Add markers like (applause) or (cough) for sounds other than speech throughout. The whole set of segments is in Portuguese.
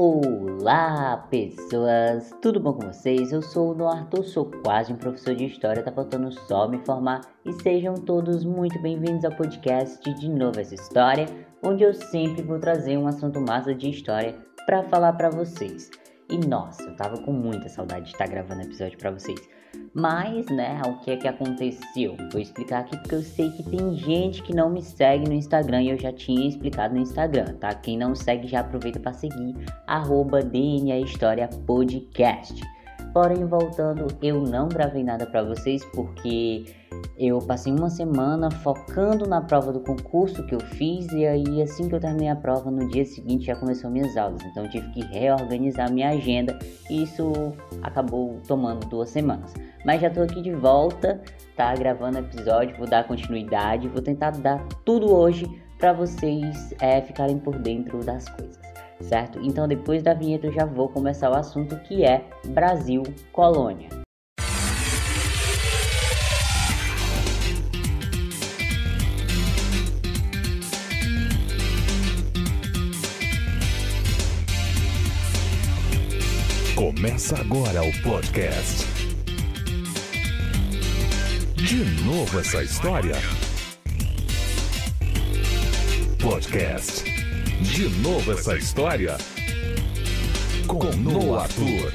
Olá, pessoas! Tudo bom com vocês? Eu sou o Noarto, sou quase um professor de história, tá faltando só me formar e sejam todos muito bem-vindos ao podcast De Novo Essa História, onde eu sempre vou trazer um assunto massa de história para falar para vocês. E nossa, eu tava com muita saudade de estar tá gravando episódio para vocês. Mas, né, o que é que aconteceu? Vou explicar aqui porque eu sei que tem gente que não me segue no Instagram e eu já tinha explicado no Instagram, tá? Quem não segue já aproveita para seguir arroba DNA História Podcast. Porém, voltando, eu não gravei nada para vocês porque eu passei uma semana focando na prova do concurso que eu fiz e aí assim que eu terminei a prova no dia seguinte já começou minhas aulas, então eu tive que reorganizar minha agenda e isso acabou tomando duas semanas. Mas já tô aqui de volta, tá? Gravando episódio, vou dar continuidade, vou tentar dar tudo hoje para vocês é, ficarem por dentro das coisas certo? Então depois da vinheta eu já vou começar o assunto que é Brasil Colônia. Começa agora o podcast. De novo essa história? Podcast de novo essa história com Noah Arthur.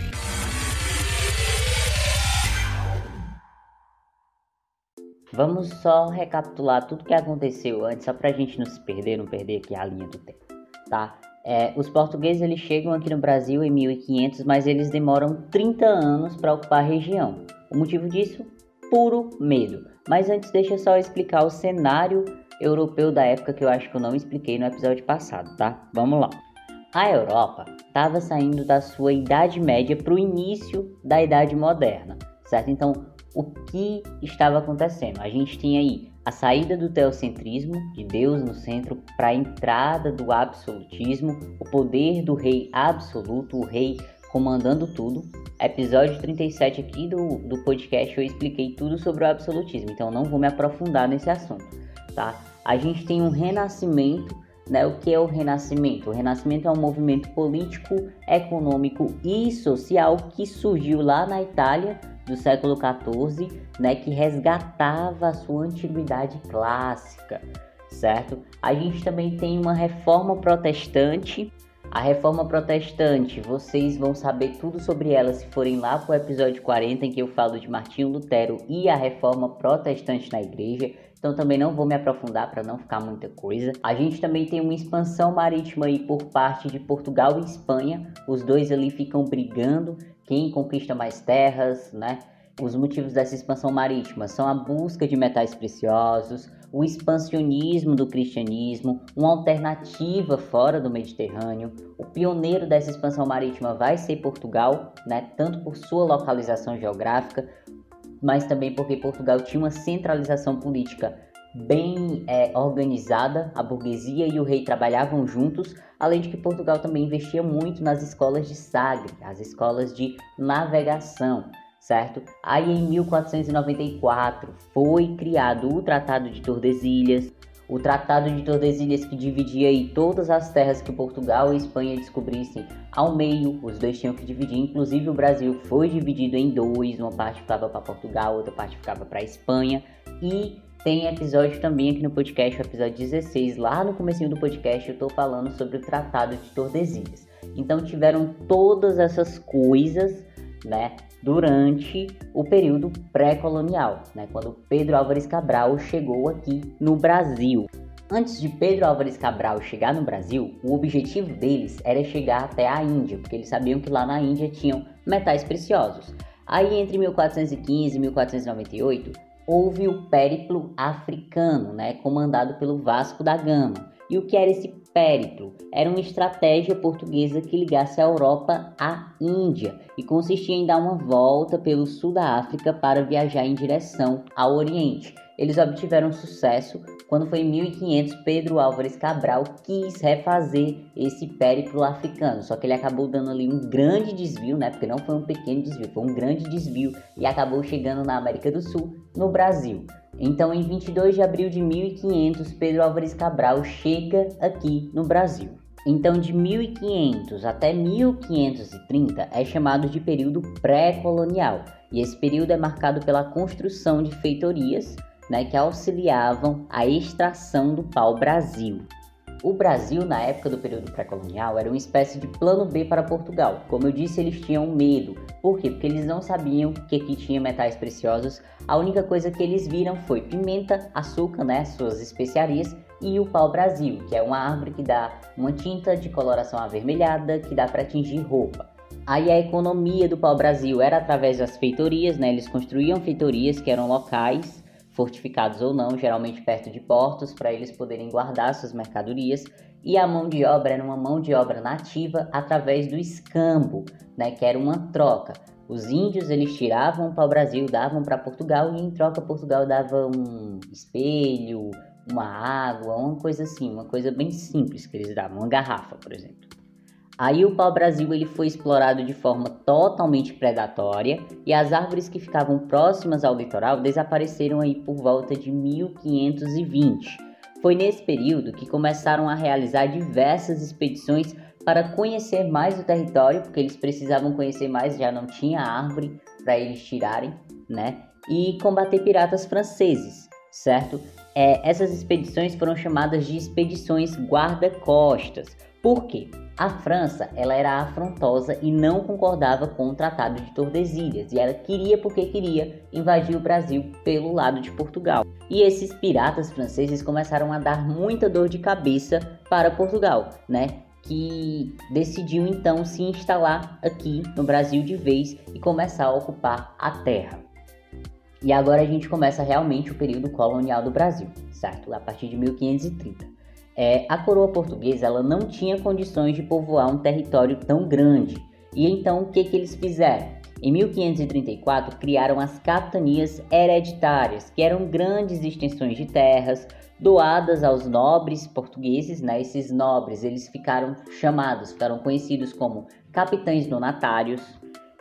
Vamos só recapitular tudo que aconteceu antes, só pra gente não se perder, não perder aqui a linha do tempo, tá? É, os portugueses eles chegam aqui no Brasil em 1500, mas eles demoram 30 anos para ocupar a região. O motivo disso? Puro medo. Mas antes deixa só explicar o cenário europeu da época que eu acho que eu não expliquei no episódio passado, tá? Vamos lá. A Europa estava saindo da sua Idade Média para o início da Idade Moderna, certo? Então, o que estava acontecendo? A gente tinha aí a saída do teocentrismo, de Deus no centro, para a entrada do absolutismo, o poder do rei absoluto, o rei comandando tudo. Episódio 37 aqui do, do podcast eu expliquei tudo sobre o absolutismo, então não vou me aprofundar nesse assunto, tá? a gente tem um renascimento. Né? O que é o renascimento? O renascimento é um movimento político, econômico e social que surgiu lá na Itália do século XIV, né? que resgatava a sua antiguidade clássica, certo? A gente também tem uma reforma protestante a reforma protestante, vocês vão saber tudo sobre ela se forem lá para o episódio 40 em que eu falo de Martinho Lutero e a reforma protestante na igreja. Então também não vou me aprofundar para não ficar muita coisa. A gente também tem uma expansão marítima aí por parte de Portugal e Espanha. Os dois ali ficam brigando quem conquista mais terras, né? Os motivos dessa expansão marítima são a busca de metais preciosos, o expansionismo do cristianismo, uma alternativa fora do Mediterrâneo. O pioneiro dessa expansão marítima vai ser Portugal, né? tanto por sua localização geográfica, mas também porque Portugal tinha uma centralização política bem é, organizada, a burguesia e o rei trabalhavam juntos, além de que Portugal também investia muito nas escolas de Sagre, as escolas de navegação certo? Aí em 1494 foi criado o Tratado de Tordesilhas, o Tratado de Tordesilhas que dividia aí todas as terras que Portugal e Espanha descobrissem ao meio, os dois tinham que dividir, inclusive o Brasil foi dividido em dois, uma parte ficava para Portugal, outra parte ficava para Espanha e tem episódio também aqui no podcast, o episódio 16, lá no comecinho do podcast eu estou falando sobre o Tratado de Tordesilhas. Então tiveram todas essas coisas, né, durante o período pré-colonial, né, quando Pedro Álvares Cabral chegou aqui no Brasil. Antes de Pedro Álvares Cabral chegar no Brasil, o objetivo deles era chegar até a Índia, porque eles sabiam que lá na Índia tinham metais preciosos. Aí entre 1415 e 1498 houve o périplo africano, né, comandado pelo Vasco da Gama. E o que era esse périplo? Era uma estratégia portuguesa que ligasse a Europa à Índia e consistia em dar uma volta pelo sul da África para viajar em direção ao Oriente. Eles obtiveram sucesso quando foi em 1500 Pedro Álvares Cabral quis refazer esse périplo africano, só que ele acabou dando ali um grande desvio, né? Porque não foi um pequeno desvio, foi um grande desvio e acabou chegando na América do Sul, no Brasil. Então, em 22 de abril de 1500, Pedro Álvares Cabral chega aqui no Brasil. Então, de 1500 até 1530 é chamado de período pré-colonial, e esse período é marcado pela construção de feitorias né, que auxiliavam a extração do pau-brasil. O Brasil, na época do período pré-colonial, era uma espécie de plano B para Portugal. Como eu disse, eles tinham medo. Por quê? Porque eles não sabiam que aqui tinha metais preciosos. A única coisa que eles viram foi pimenta, açúcar, né, suas especiarias, e o pau-brasil, que é uma árvore que dá uma tinta de coloração avermelhada que dá para tingir roupa. Aí a economia do pau-brasil era através das feitorias, né? Eles construíam feitorias que eram locais, fortificados ou não, geralmente perto de portos, para eles poderem guardar suas mercadorias. E a mão de obra era uma mão de obra nativa através do escambo, né? Que era uma troca. Os índios eles tiravam o pau-brasil, davam para Portugal e em troca Portugal dava um espelho, uma água, uma coisa assim, uma coisa bem simples que eles davam, uma garrafa, por exemplo. Aí o pau-brasil ele foi explorado de forma totalmente predatória e as árvores que ficavam próximas ao litoral desapareceram aí por volta de 1520. Foi nesse período que começaram a realizar diversas expedições para conhecer mais o território, porque eles precisavam conhecer mais, já não tinha árvore para eles tirarem, né? E combater piratas franceses, certo? É, essas expedições foram chamadas de expedições guarda-costas. Por quê? A França ela era afrontosa e não concordava com o Tratado de Tordesilhas e ela queria porque queria invadir o Brasil pelo lado de Portugal. E esses piratas franceses começaram a dar muita dor de cabeça para Portugal, né? Que decidiu então se instalar aqui no Brasil de vez e começar a ocupar a terra. E agora a gente começa realmente o período colonial do Brasil, certo? A partir de 1530. É, a coroa portuguesa ela não tinha condições de povoar um território tão grande. E então o que, que eles fizeram? Em 1534 criaram as capitanias hereditárias, que eram grandes extensões de terras doadas aos nobres portugueses, né? Esses nobres, eles ficaram chamados, ficaram conhecidos como capitães donatários.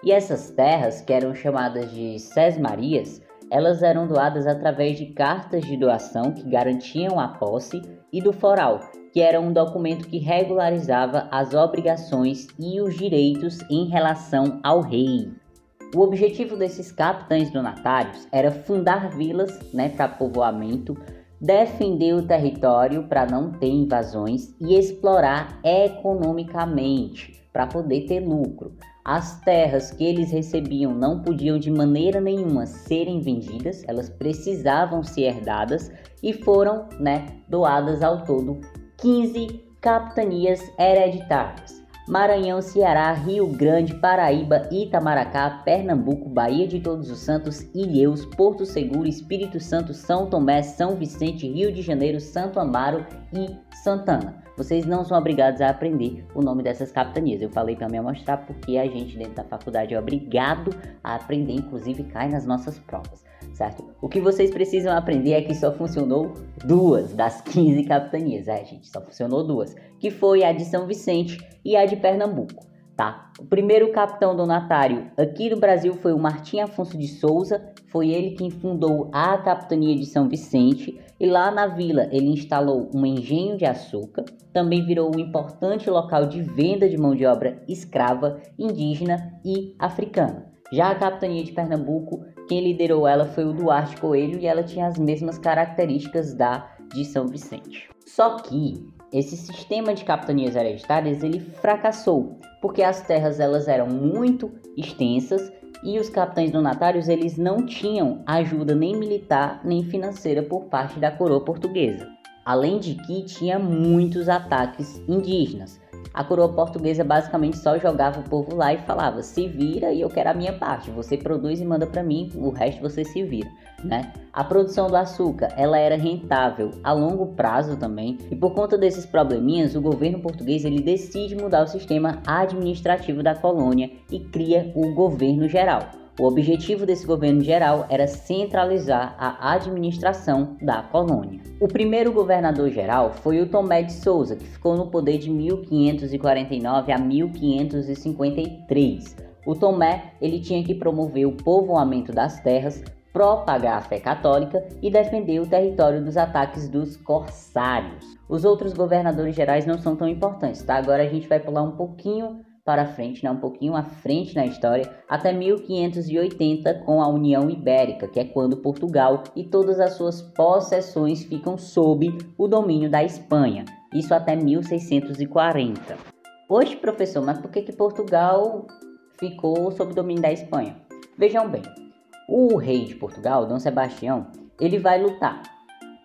E essas terras, que eram chamadas de sesmarias, elas eram doadas através de cartas de doação que garantiam a posse e do foral, que era um documento que regularizava as obrigações e os direitos em relação ao rei. O objetivo desses capitães donatários era fundar vilas né, para povoamento, defender o território para não ter invasões e explorar economicamente para poder ter lucro. As terras que eles recebiam não podiam de maneira nenhuma serem vendidas, elas precisavam ser herdadas e foram né, doadas ao todo 15 capitanias hereditárias. Maranhão, Ceará, Rio Grande, Paraíba, Itamaracá, Pernambuco, Bahia de Todos os Santos, Ilhéus, Porto Seguro, Espírito Santo, São Tomé, São Vicente, Rio de Janeiro, Santo Amaro e Santana. Vocês não são obrigados a aprender o nome dessas capitanias. Eu falei para me mostrar porque a gente dentro da faculdade é obrigado a aprender, inclusive cai nas nossas provas certo? O que vocês precisam aprender é que só funcionou duas das 15 capitanias, é, gente, só funcionou duas, que foi a de São Vicente e a de Pernambuco, tá? O primeiro capitão donatário aqui no Brasil foi o Martim Afonso de Souza, foi ele quem fundou a capitania de São Vicente e lá na vila ele instalou um engenho de açúcar, também virou um importante local de venda de mão de obra escrava, indígena e africana. Já a capitania de Pernambuco quem liderou ela foi o Duarte Coelho e ela tinha as mesmas características da de São Vicente. Só que esse sistema de capitanias hereditárias ele fracassou, porque as terras elas eram muito extensas e os capitães donatários eles não tinham ajuda nem militar nem financeira por parte da coroa portuguesa. Além de que tinha muitos ataques indígenas a coroa portuguesa basicamente só jogava o povo lá e falava: se vira e eu quero a minha parte. Você produz e manda para mim, o resto você se vira. Né? A produção do açúcar ela era rentável a longo prazo também e por conta desses probleminhas o governo português ele decide mudar o sistema administrativo da colônia e cria o governo geral. O objetivo desse governo geral era centralizar a administração da colônia. O primeiro governador geral foi o Tomé de Souza, que ficou no poder de 1549 a 1553. O Tomé ele tinha que promover o povoamento das terras, propagar a fé católica e defender o território dos ataques dos corsários. Os outros governadores gerais não são tão importantes, tá? Agora a gente vai pular um pouquinho para frente, né, um pouquinho à frente na história, até 1580 com a União Ibérica, que é quando Portugal e todas as suas possessões ficam sob o domínio da Espanha. Isso até 1640. Hoje, professor, mas por que, que Portugal ficou sob o domínio da Espanha? Vejam bem, o rei de Portugal, Dom Sebastião, ele vai lutar,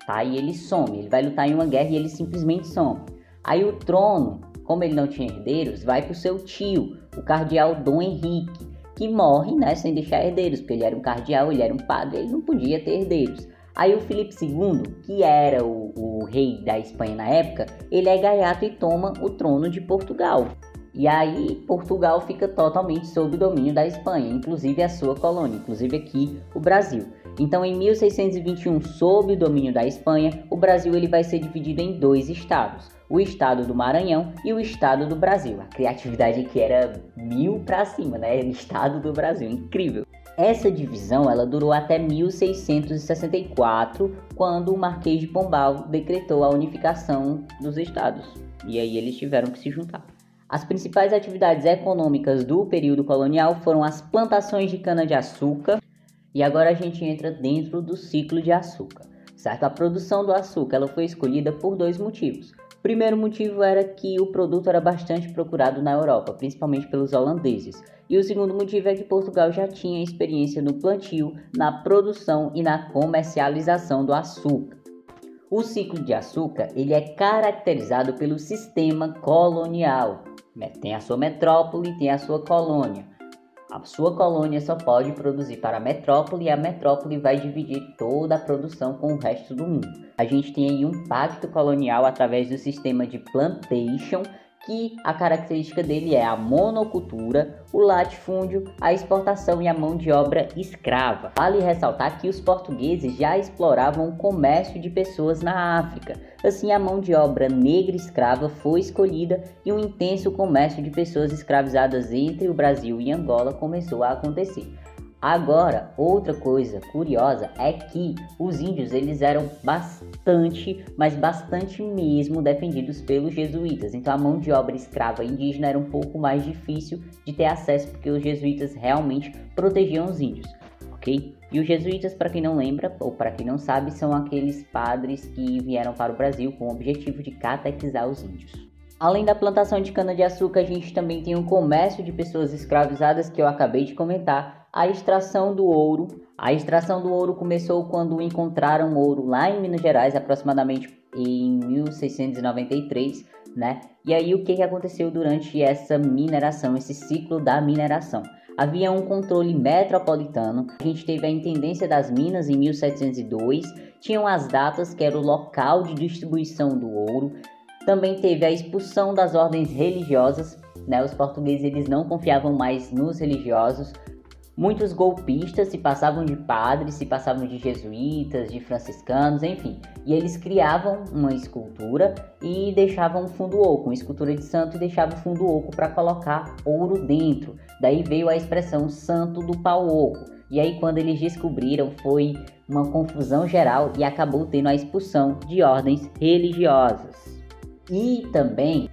tá? E ele some, ele vai lutar em uma guerra e ele simplesmente some. Aí o trono como ele não tinha herdeiros, vai para o seu tio, o cardeal Dom Henrique, que morre né, sem deixar herdeiros, porque ele era um cardeal, ele era um padre, ele não podia ter herdeiros. Aí o Felipe II, que era o, o rei da Espanha na época, ele é gaiato e toma o trono de Portugal. E aí Portugal fica totalmente sob o domínio da Espanha, inclusive a sua colônia, inclusive aqui o Brasil. Então, em 1621, sob o domínio da Espanha, o Brasil ele vai ser dividido em dois estados o estado do Maranhão e o estado do Brasil. A criatividade que era mil para cima, né? (laughs) Estado do Brasil, incrível. Essa divisão ela durou até 1664, quando o Marquês de Pombal decretou a unificação dos estados. E aí eles tiveram que se juntar. As principais atividades econômicas do período colonial foram as plantações de cana-de-açúcar, e agora a gente entra dentro do ciclo de açúcar. Certo? A produção do açúcar ela foi escolhida por dois motivos primeiro motivo era que o produto era bastante procurado na Europa, principalmente pelos holandeses. E o segundo motivo é que Portugal já tinha experiência no plantio, na produção e na comercialização do açúcar. O ciclo de açúcar ele é caracterizado pelo sistema colonial. Né? Tem a sua metrópole, tem a sua colônia. A sua colônia só pode produzir para a metrópole e a metrópole vai dividir toda a produção com o resto do mundo. A gente tem aí um pacto colonial através do sistema de plantation que a característica dele é a monocultura, o latifúndio, a exportação e a mão de obra escrava. Vale ressaltar que os portugueses já exploravam o comércio de pessoas na África. Assim, a mão de obra negra escrava foi escolhida e um intenso comércio de pessoas escravizadas entre o Brasil e Angola começou a acontecer. Agora, outra coisa curiosa é que os índios eles eram bastante, mas bastante mesmo defendidos pelos jesuítas. Então a mão de obra escrava indígena era um pouco mais difícil de ter acesso porque os jesuítas realmente protegiam os índios, ok? E os jesuítas, para quem não lembra ou para quem não sabe, são aqueles padres que vieram para o Brasil com o objetivo de catequizar os índios. Além da plantação de cana-de-açúcar, a gente também tem um comércio de pessoas escravizadas que eu acabei de comentar, a extração do ouro. A extração do ouro começou quando encontraram ouro lá em Minas Gerais, aproximadamente em 1693, né? E aí o que, aconteceu durante essa mineração, esse ciclo da mineração? Havia um controle metropolitano. A gente teve a intendência das minas em 1702, tinham as datas que era o local de distribuição do ouro. Também teve a expulsão das ordens religiosas, né? Os portugueses eles não confiavam mais nos religiosos, Muitos golpistas se passavam de padres, se passavam de jesuítas, de franciscanos, enfim. E eles criavam uma escultura e deixavam um fundo oco, uma escultura de santo e deixavam o fundo oco para colocar ouro dentro. Daí veio a expressão santo do pau oco. E aí quando eles descobriram foi uma confusão geral e acabou tendo a expulsão de ordens religiosas. E também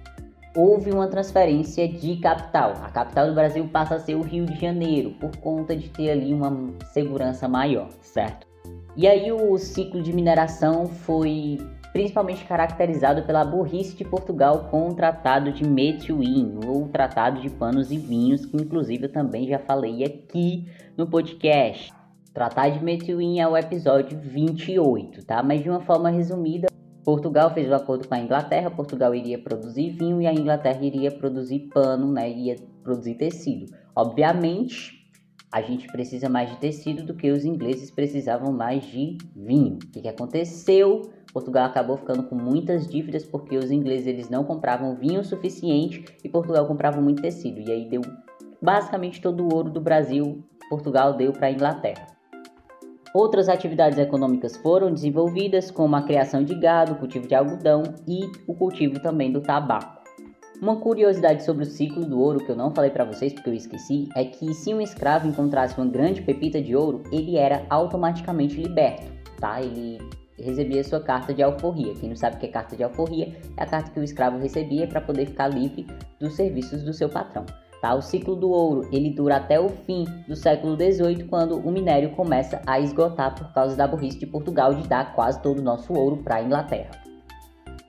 houve uma transferência de capital. A capital do Brasil passa a ser o Rio de Janeiro, por conta de ter ali uma segurança maior, certo? E aí o ciclo de mineração foi principalmente caracterizado pela burrice de Portugal com o Tratado de Methuen, ou Tratado de Panos e Vinhos, que inclusive eu também já falei aqui no podcast. Tratado de Methuen é o episódio 28, tá? Mas de uma forma resumida, Portugal fez o um acordo com a Inglaterra, Portugal iria produzir vinho e a Inglaterra iria produzir pano, né, iria produzir tecido. Obviamente, a gente precisa mais de tecido do que os ingleses precisavam mais de vinho. O que, que aconteceu? Portugal acabou ficando com muitas dívidas porque os ingleses eles não compravam vinho suficiente e Portugal comprava muito tecido. E aí deu basicamente todo o ouro do Brasil, Portugal deu para a Inglaterra. Outras atividades econômicas foram desenvolvidas, como a criação de gado, o cultivo de algodão e o cultivo também do tabaco. Uma curiosidade sobre o ciclo do ouro que eu não falei para vocês porque eu esqueci é que se um escravo encontrasse uma grande pepita de ouro, ele era automaticamente liberto, tá? Ele recebia sua carta de alforria. Quem não sabe o que é carta de alforria, é a carta que o escravo recebia para poder ficar livre dos serviços do seu patrão. Tá? O ciclo do ouro ele dura até o fim do século XVIII, quando o minério começa a esgotar por causa da burrice de Portugal de dar quase todo o nosso ouro para a Inglaterra.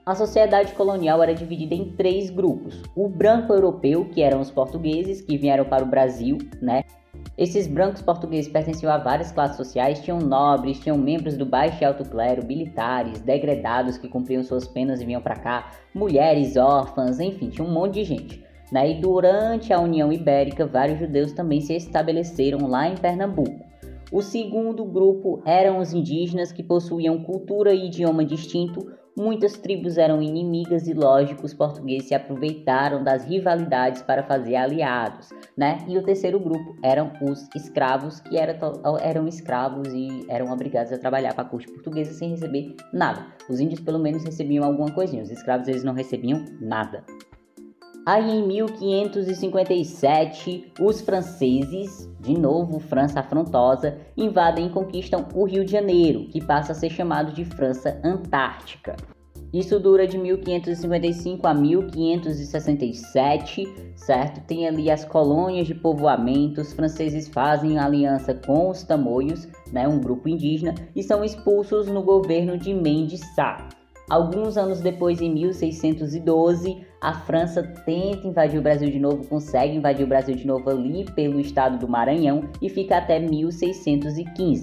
A sociedade colonial era dividida em três grupos: o branco europeu, que eram os portugueses que vieram para o Brasil, né? Esses brancos portugueses pertenciam a várias classes sociais, tinham nobres, tinham membros do baixo e alto clero, militares, degredados que cumpriam suas penas e vinham para cá, mulheres, órfãs, enfim, tinha um monte de gente. Né? E durante a União Ibérica, vários judeus também se estabeleceram lá em Pernambuco. O segundo grupo eram os indígenas que possuíam cultura e idioma distinto, Muitas tribos eram inimigas e, lógico, os portugueses se aproveitaram das rivalidades para fazer aliados, né? E o terceiro grupo eram os escravos, que era, eram escravos e eram obrigados a trabalhar para a corte portuguesa sem receber nada. Os índios, pelo menos, recebiam alguma coisinha, os escravos eles não recebiam nada. Aí em 1557, os franceses, de novo França afrontosa, invadem e conquistam o Rio de Janeiro, que passa a ser chamado de França Antártica. Isso dura de 1555 a 1567, certo? Tem ali as colônias de povoamento, os franceses fazem aliança com os tamoios, né, um grupo indígena, e são expulsos no governo de Mendes Sá. Alguns anos depois, em 1612, a França tenta invadir o Brasil de novo, consegue invadir o Brasil de novo ali pelo estado do Maranhão e fica até 1615.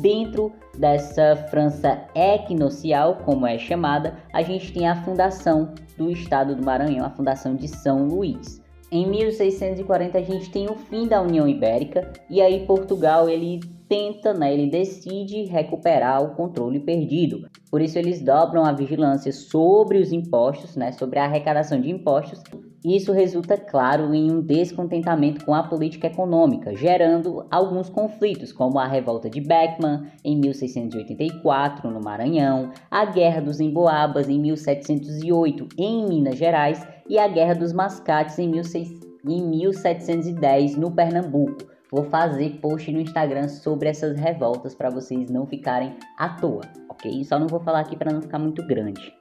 Dentro dessa França equinocial, como é chamada, a gente tem a fundação do estado do Maranhão, a fundação de São Luís. Em 1640 a gente tem o fim da União Ibérica e aí Portugal ele tenta, né, ele decide recuperar o controle perdido. Por isso eles dobram a vigilância sobre os impostos, né, sobre a arrecadação de impostos. Isso resulta, claro, em um descontentamento com a política econômica, gerando alguns conflitos, como a revolta de Beckman em 1684 no Maranhão, a Guerra dos Emboabas em 1708 em Minas Gerais e a Guerra dos Mascates em 1710 no Pernambuco. Vou fazer post no Instagram sobre essas revoltas para vocês não ficarem à toa, ok? Só não vou falar aqui para não ficar muito grande.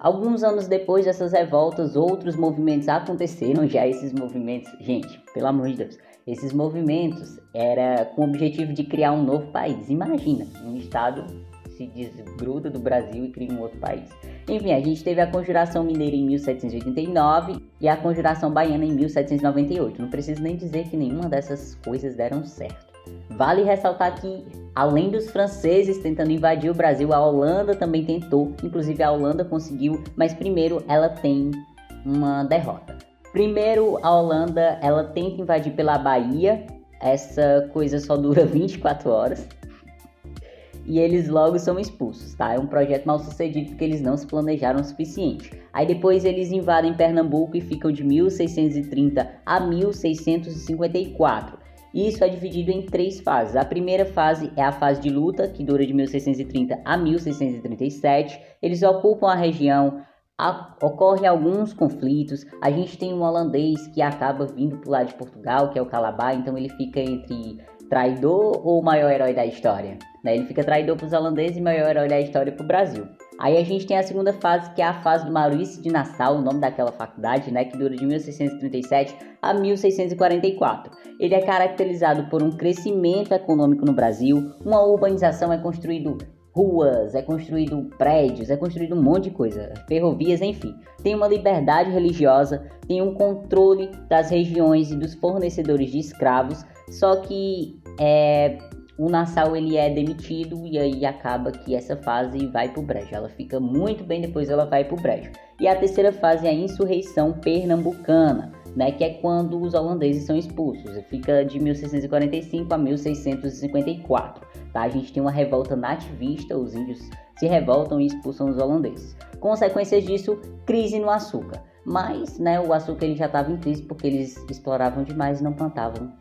Alguns anos depois dessas revoltas, outros movimentos aconteceram. Já esses movimentos, gente, pelo amor de Deus, esses movimentos era com o objetivo de criar um novo país. Imagina, um estado se desgruda do Brasil e cria um outro país. Enfim, a gente teve a Conjuração Mineira em 1789 e a Conjuração Baiana em 1798. Não preciso nem dizer que nenhuma dessas coisas deram certo. Vale ressaltar que, além dos franceses tentando invadir o Brasil, a Holanda também tentou. Inclusive, a Holanda conseguiu, mas primeiro ela tem uma derrota. Primeiro, a Holanda ela tenta invadir pela Bahia. Essa coisa só dura (laughs) 24 horas e eles logo são expulsos, tá? É um projeto mal sucedido porque eles não se planejaram o suficiente. Aí depois eles invadem Pernambuco e ficam de 1630 a 1654. Isso é dividido em três fases. A primeira fase é a fase de luta, que dura de 1630 a 1637. Eles ocupam a região, ocorrem alguns conflitos. A gente tem um holandês que acaba vindo pro lado de Portugal, que é o Calabar, então ele fica entre traidor ou maior herói da história? Né? Ele fica traidor para os holandeses e maior herói da história para o Brasil. Aí a gente tem a segunda fase, que é a fase do Maurício de Nassau, o nome daquela faculdade, né, que dura de 1637 a 1644. Ele é caracterizado por um crescimento econômico no Brasil, uma urbanização é construído ruas, é construído prédios, é construído um monte de coisa, ferrovias, enfim. Tem uma liberdade religiosa, tem um controle das regiões e dos fornecedores de escravos, só que é, o Nassau ele é demitido e aí acaba que essa fase vai pro brejo. Ela fica muito bem, depois ela vai pro brejo. E a terceira fase é a insurreição pernambucana, né, que é quando os holandeses são expulsos. Fica de 1645 a 1654. Tá? A gente tem uma revolta nativista, os índios se revoltam e expulsam os holandeses. Consequências disso, crise no açúcar. Mas né, o açúcar ele já estava em crise porque eles exploravam demais e não plantavam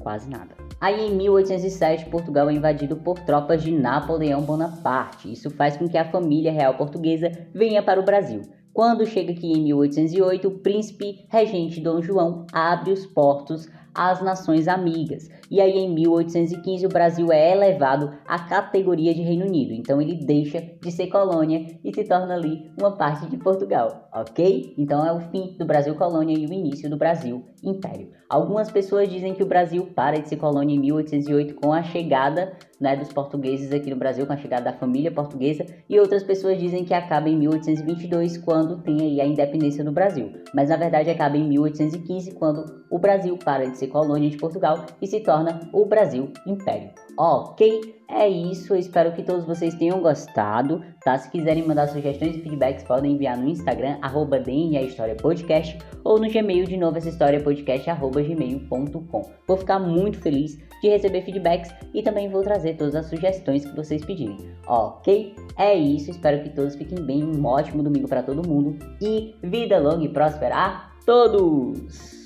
quase nada. Aí em 1807, Portugal é invadido por tropas de Napoleão Bonaparte. Isso faz com que a família real portuguesa venha para o Brasil. Quando chega aqui em 1808, o príncipe regente Dom João abre os portos às nações amigas. E aí em 1815 o Brasil é elevado à categoria de Reino Unido. Então ele deixa de ser colônia e se torna ali uma parte de Portugal, ok? Então é o fim do Brasil colônia e o início do Brasil império. Algumas pessoas dizem que o Brasil para de ser colônia em 1808 com a chegada né, dos portugueses aqui no Brasil, com a chegada da família portuguesa, e outras pessoas dizem que acaba em 1822, quando tem aí a independência do Brasil. Mas na verdade acaba em 1815, quando o Brasil para de ser colônia de Portugal e se torna o Brasil Império. Ok? É isso, espero que todos vocês tenham gostado, tá? Se quiserem mandar sugestões e feedbacks, podem enviar no Instagram, arroba Podcast, ou no Gmail de novo essa história podcast, arroba gmail.com. Vou ficar muito feliz de receber feedbacks e também vou trazer todas as sugestões que vocês pedirem, ok? É isso, espero que todos fiquem bem, um ótimo domingo para todo mundo e vida longa e próspera a todos!